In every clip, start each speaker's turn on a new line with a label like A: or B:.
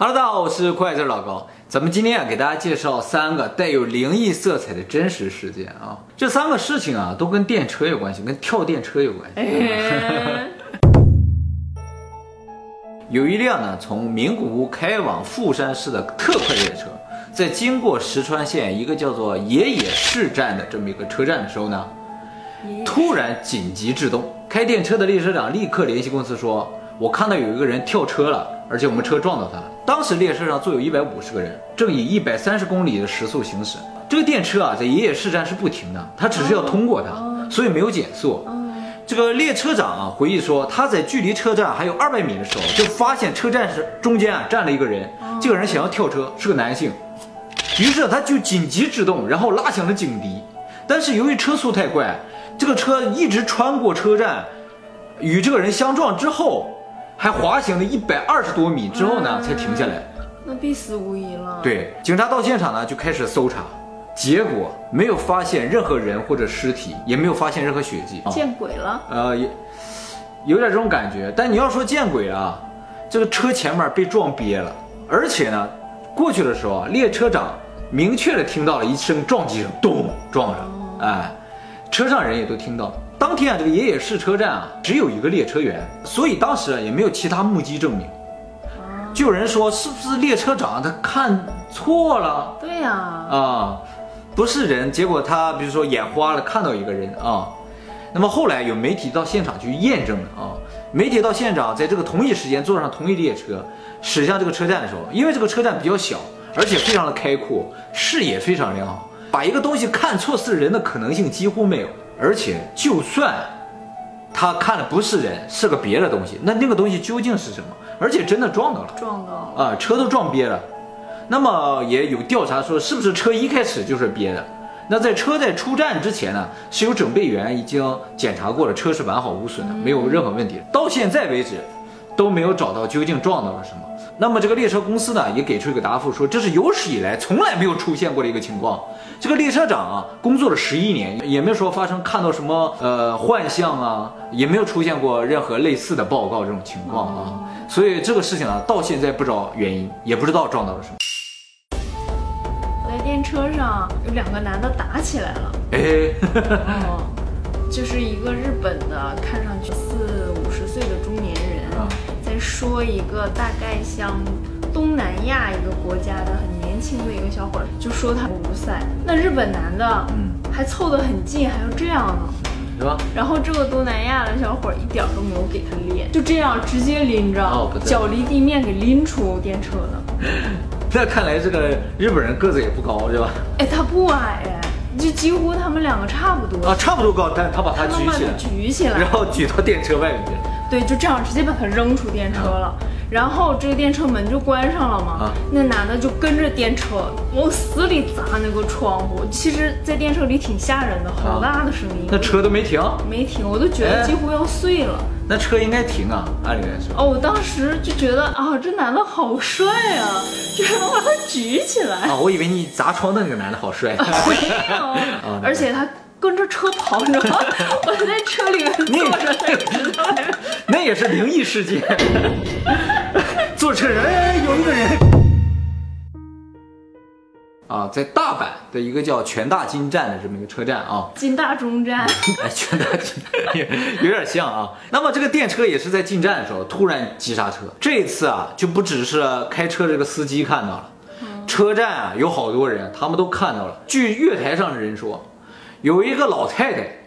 A: Hello，大家好，我是快字老高。咱们今天啊，给大家介绍三个带有灵异色彩的真实事件啊。这三个事情啊，都跟电车有关系，跟跳电车有关系。
B: 哎，
A: 有一辆呢，从名古屋开往富山市的特快列车，在经过石川县一个叫做野野市站的这么一个车站的时候呢，突然紧急制动。开电车的列车长立刻联系公司说：“我看到有一个人跳车了，而且我们车撞到他了。”当时列车上坐有一百五十个人，正以一百三十公里的时速行驶。这个电车啊，在爷爷市站是不停的，它只是要通过它，所以没有减速。这个列车长啊回忆说，他在距离车站还有二百米的时候，就发现车站是中间啊站了一个人，这个人想要跳车，是个男性，于是他就紧急制动，然后拉响了警笛。但是由于车速太快，这个车一直穿过车站，与这个人相撞之后，还滑行了一百二十多米之后呢，才停下来。
B: 那必死无疑了。，
A: 对，警察到现场呢就开始搜查，结果没有发现任何人或者尸体，也没有发现任何血迹。
B: 见鬼了。
A: 呃，也有点这种感觉。但你要说见鬼啊，这个车前面被撞瘪了，而且呢，过去的时候啊，列车长明确的听到了一声撞击声，咚撞上，哎，车上人也都听到了。当天啊，这个野野市车站啊，只有一个列车员，所以当时啊也没有其他目击证明。就有人说，是不是列车长他看错了？
B: 对呀、
A: 啊，不是人，结果他比如说眼花了，看到一个人啊。那么后来有媒体到现场去验证了啊，媒体到现场，在这个同一时间坐上同一列车，驶向这个车站的时候，因为这个车站比较小，而且非常的开阔，视野非常良好，把一个东西看错是人的可能性几乎没有。而且就算他看的不是人，是个别的东西，那那个东西究竟是什么？而且真的撞到了。
B: 撞到了。
A: 啊，车都撞瘪了。那么也有调查说，是不是车一开始就是瘪的？那在车在出站之前呢，是有准备员已经检查过了，车是完好无损的，没有任何问题。到现在为止，都没有找到究竟撞到了什么。那么这个列车公司呢，也给出一个答复说，这是有史以来从来没有出现过的一个情况。这个列车长啊，工作了十一年，也没有说发生看到什么呃幻象啊，也没有出现过任何类似的报告这种情况啊。所以这个事情啊，到现在不知道原因，也不知道撞到了什么。
B: 在电车上有两个男的打起来了。
A: 哎，
B: 哦，就是一个日本的，看上去四五十岁的中年人
A: 啊，
B: 在说一个大概像东南亚一个国家的很年轻的一个小伙儿，就说他无赛。那日本男的，
A: 嗯，
B: 还凑得很近，还要这样呢。
A: 是吧？
B: 然后这个东南亚的小伙儿一点儿都没有给他脸，就这样直接拎着，脚离地面给拎出电车了。
A: 那看来这个日本人个子也不高，对吧？
B: 哎，他不矮哎，就几乎他们两个差不多。
A: 啊，差不多高，但是他把他举起来，
B: 举起来
A: 然，后举到电车外面去了。
B: 对，就这样直接把他扔出电车了。然后这个电车门就关上了嘛，
A: 啊
B: 那男的就跟着电车往死里砸那个窗户。其实，在电车里挺吓人的，好大的声音。
A: 那车都没停，
B: 没停，我都觉得
A: 哎
B: 几乎要碎了。
A: 那车应该停啊，按理来说。
B: 哦，我当时就觉得啊，这男的好帅啊，居然能把他举起来。
A: 啊，我以为你砸窗的那个男的好帅。
B: 没有，
A: 啊
B: 而且他跟着车跑，你知道吗？我在车里？
A: 那也是灵异事件。坐车人哎有一个人啊，在大阪的一个叫全大金站的这么一个车站啊，
B: 金大中站，
A: 哎，全大金有点像啊。那么这个电车也是在进站的时候突然急刹车，这一次啊就不只是开车这个司机看到了，车站啊有好多人，他们都看到了。据月台上的人说，有一个老太太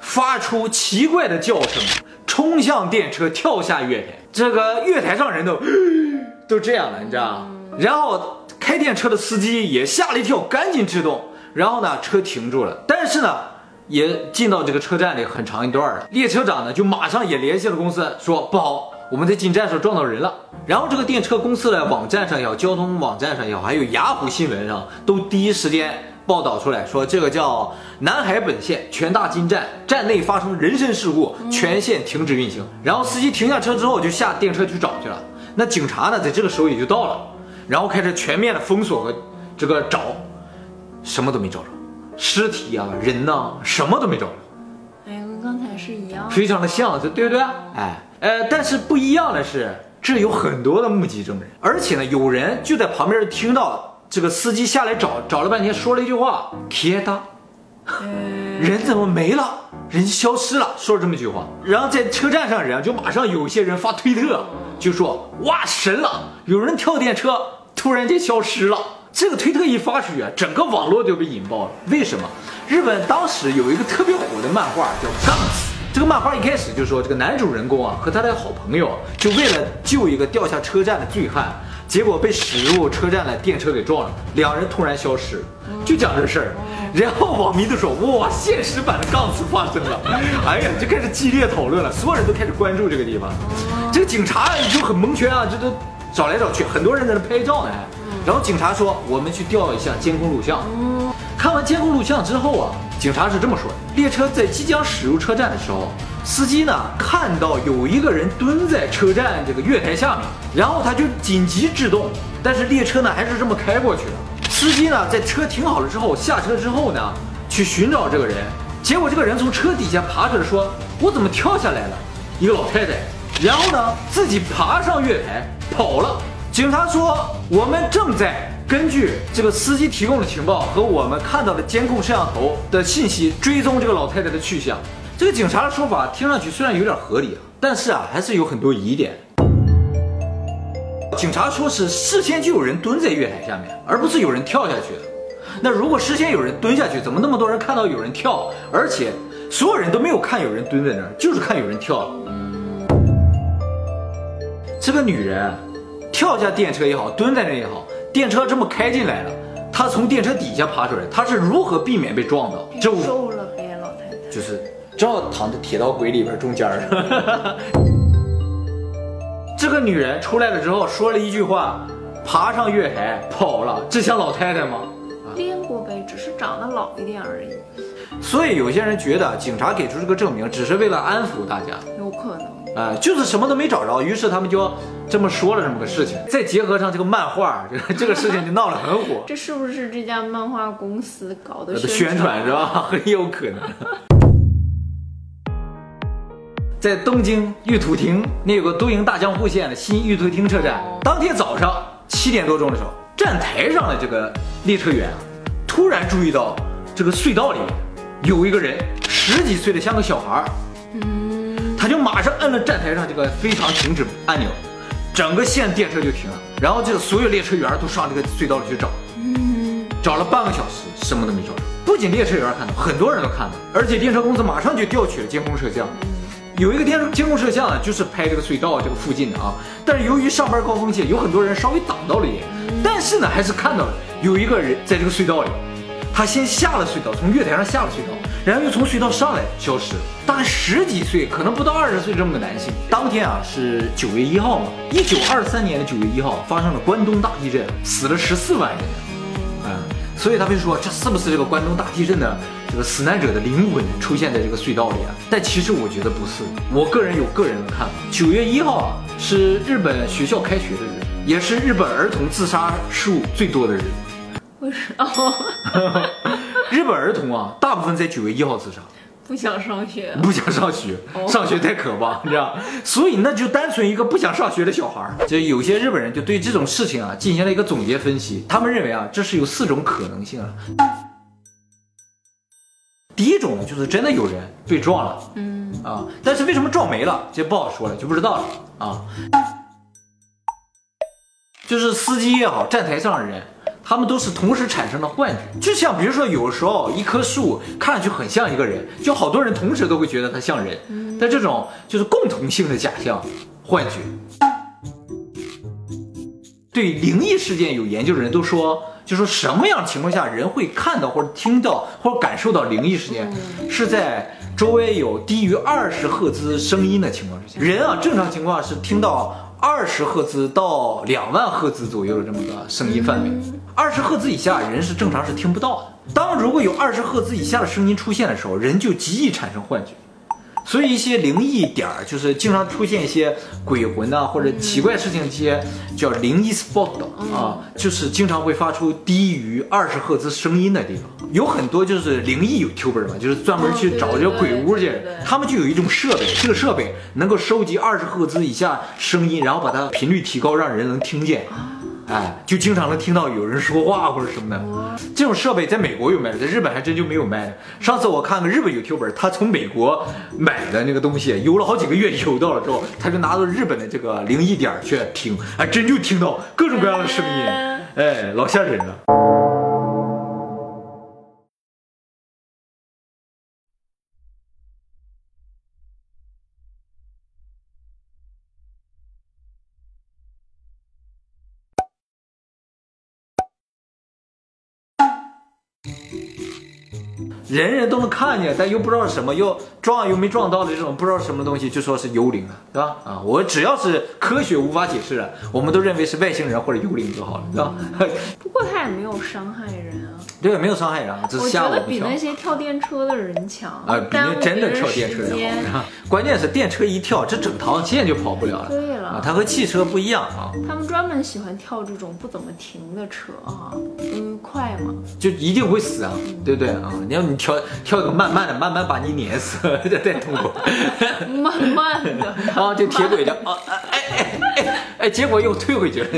A: 发出奇怪的叫声，冲向电车，跳下月台。这个月台上人都 都这样了，你知道吗？然后开电车的司机也吓了一跳，赶紧制动。然后呢，车停住了，但是呢，也进到这个车站里很长一段了。列车长呢，就马上也联系了公司，说不好，我们在进站的时候撞到人了。然后这个电车公司的网站上也好，交通网站上也好，还有雅虎新闻上都第一时间报道出来说，这个叫南海本线全大金站站内发生人身事故，全线停止运行。然后司机停下车之后就下电车去找去了。那警察呢，在这个时候也就到了，然后开始全面的封锁和这个找，什么都没找着，尸体啊、人呐、什么都没找着。
B: 哎，跟刚才是一样的。
A: 非常的像，对不对？哎，呃，但是不一样的是，这有很多的目击证人，而且呢，有人就在旁边听到这个司机下来找，找了半天，说了一句话：“铁达，人怎么没了？人消失了。”说了这么一句话。然后在车站上，人就马上有些人发推特，就说：“哇，神了！有人跳电车，突然间消失了。”这个推特一发出去，整个网络就被引爆了。为什么？日本当时有一个特别火的漫画叫《杠子》。这个漫画一开始就说，这个男主人公啊和他的好朋友，就为了救一个掉下车站的醉汉，结果被驶入车站的电车给撞了，两人突然消失，就讲这事儿。然后网民都说，哇，现实版的《杠子》发生了，哎呀，就开始激烈讨论了，所有人都开始关注这个地方。这个警察就很蒙圈啊，这都找来找去，很多人在那拍照呢。然后警察说：“我们去调一下监控录像。”看完监控录像之后啊，警察是这么说的：列车在即将驶入车站的时候，司机呢看到有一个人蹲在车站这个月台下面，然后他就紧急制动，但是列车呢还是这么开过去了。司机呢在车停好了之后下车之后呢，去寻找这个人，结果这个人从车底下爬出来，说：“我怎么跳下来了？”一个老太太，然后呢自己爬上月台跑了。警察说：“我们正在根据这个司机提供的情报和我们看到的监控摄像头的信息追踪这个老太太的去向。”这个警察的说法听上去虽然有点合理啊，但是啊还是有很多疑点。警察说是事先就有人蹲在月台下面，而不是有人跳下去的。那如果事先有人蹲下去，怎么那么多人看到有人跳，而且所有人都没有看有人蹲在那儿，就是看有人跳了？这个女人。跳下电车也好，蹲在那也好，电车这么开进来了，她从电车底下爬出来，她是如何避免被撞到？
B: 就瘦了呗，老太太。
A: 就是正好躺在铁道轨里边中间儿。这个女人出来了之后说了一句话，爬上月台跑了，这像老太太吗？
B: 练过呗，只是长得老一点而已。
A: 所以有些人觉得警察给出这个证明只是为了安抚大家，
B: 有可能。
A: 啊，就是什么都没找着，于是他们就这么说了这么个事情。再结合上这个漫画，这 个这个事情就闹得很火。
B: 这是不是这家漫画公司搞的
A: 宣传是吧？很有可能。在东京玉土亭那有个都营大江户线的新玉土町车站，当天早上七点多钟的时候，站台上的这个列车员啊，突然注意到这个隧道里有一个人，十几岁的像个小孩儿。他就马上摁了站台上这个非常停止按钮，整个线电车就停了。然后这个所有列车员都上这个隧道里去找，找了半个小时，什么都没找着。不仅列车员看到，很多人都看到，而且电车公司马上就调取了监控摄像。有一个电监控摄像啊，就是拍这个隧道这个附近的啊。但是由于上班高峰期，有很多人稍微挡到了一点，但是呢，还是看到了有一个人在这个隧道里。他先下了隧道，从月台上下了隧道，然后又从隧道上来消失。大概十几岁，可能不到二十岁这么个男性。当天啊是九月一号嘛，一九二三年的九月一号发生了关东大地震，死了十四万人。嗯，所以他们说这是不是这个关东大地震的这个死难者的灵魂出现在这个隧道里啊？但其实我觉得不是，我个人有个人的看法。九月一号啊是日本学校开学的日子，也是日本儿童自杀数最多的日子。
B: 为什么？
A: 日本儿童啊，大部分在九月一号自杀，
B: 不想上学，
A: 不想上学，上学太可怕，你知道？所以那就单纯一个不想上学的小孩儿。就有些日本人就对这种事情啊进行了一个总结分析，他们认为啊，这是有四种可能性啊。第一种呢，就是真的有人被撞了，嗯啊，但是为什么撞没了，这不好说了，就不知道了啊。就是司机也好，站台上的人。他们都是同时产生了幻觉，就像比如说，有时候一棵树看上去很像一个人，就好多人同时都会觉得它像人。但这种就是共同性的假象、幻觉。对灵异事件有研究的人都说，就说什么样情况下人会看到或者听到或者感受到灵异事件，是在周围有低于二十赫兹声音的情况之下。人啊，正常情况是听到。二十赫兹到两万赫兹左右的这么个声音范围，二十赫兹以下人是正常是听不到的。当如果有二十赫兹以下的声音出现的时候，人就极易产生幻觉。所以一些灵异点儿，就是经常出现一些鬼魂呐、或者奇怪事情，这些叫灵异 spot 啊，就是经常会发出低于二十赫兹声音的地方。有很多就是灵异 YouTuber 嘛，就是专门去找这个鬼屋去他们就有一种设备，这个设备能够收集二十赫兹以下声音，然后把它频率提高，让人能听见。哎，就经常能听到有人说话或者什么的。这种设备在美国有卖的，在日本还真就没有卖的。上次我看个日本 YouTuber，他从美国买的那个东西，邮了好几个月邮到了之后，他就拿到日本的这个灵异点儿去听，还真就听到各种各样的声音，哎，老吓人了。人人都能看见，但又不知道是什么，又撞又没撞到的这种不知道什么东西，就说是幽灵了，对吧？啊，我只要是科学无法解释的，我们都认为是外星人或者幽灵就好了，对吧？
B: 不过他也没有伤害人啊，
A: 对，没有伤害人，只是吓我觉
B: 得比那。些跳电车的人强
A: 啊，比那真的跳电车的
B: 时间
A: 好，关键是电车一跳，这整条线就跑不了了。
B: 对了
A: 啊，它和汽车不一样啊，
B: 他们专门喜欢跳这种不怎么停的车啊，嗯快嘛。
A: 就一定会死啊，对不对啊？你要你跳跳一个慢慢的，慢慢把你碾死，这太痛苦。
B: 慢慢的，
A: 啊，就铁轨的啊哎哎 哎结果又退回去了。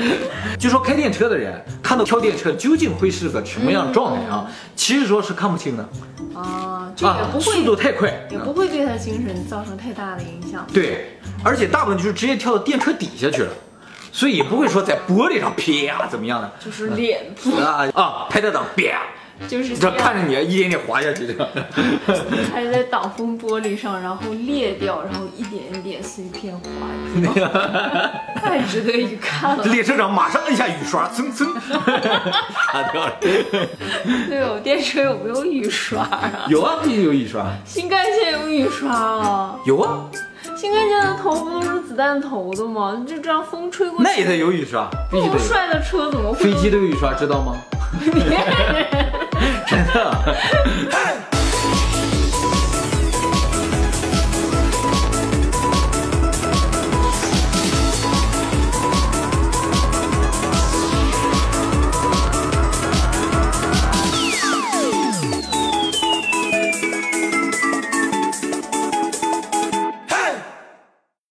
A: 就说开电车的人看到跳电车究竟会是个什么样的状态啊？其实说是看不清的
B: 啊，这也
A: 啊，
B: 不
A: 速度，太快，
B: 也不会对他精神造成太大的影响。
A: 对，而且大部分就是直接跳到电车底下去了，所以也不会说在玻璃上啪怎么样的
B: 就是脸部，
A: 啊啊，拍得到啪，
B: 就是
A: 这看着你一点点滑下去的。
B: 还是在挡风玻璃上，然后裂掉，然后一点一点碎片滑掉，太值得一看了。
A: 列车长马上按下雨刷，噌噌，擦 掉了。
B: 对哦，电车有没有雨刷啊？
A: 有啊，必须有雨刷。
B: 新干线有雨刷啊？
A: 有啊，
B: 新干线的头不都是子弹头的吗？就这样风吹过去，
A: 那也得有雨刷。
B: 这么帅的车怎么会
A: 飞机都有雨刷，知道吗？真的。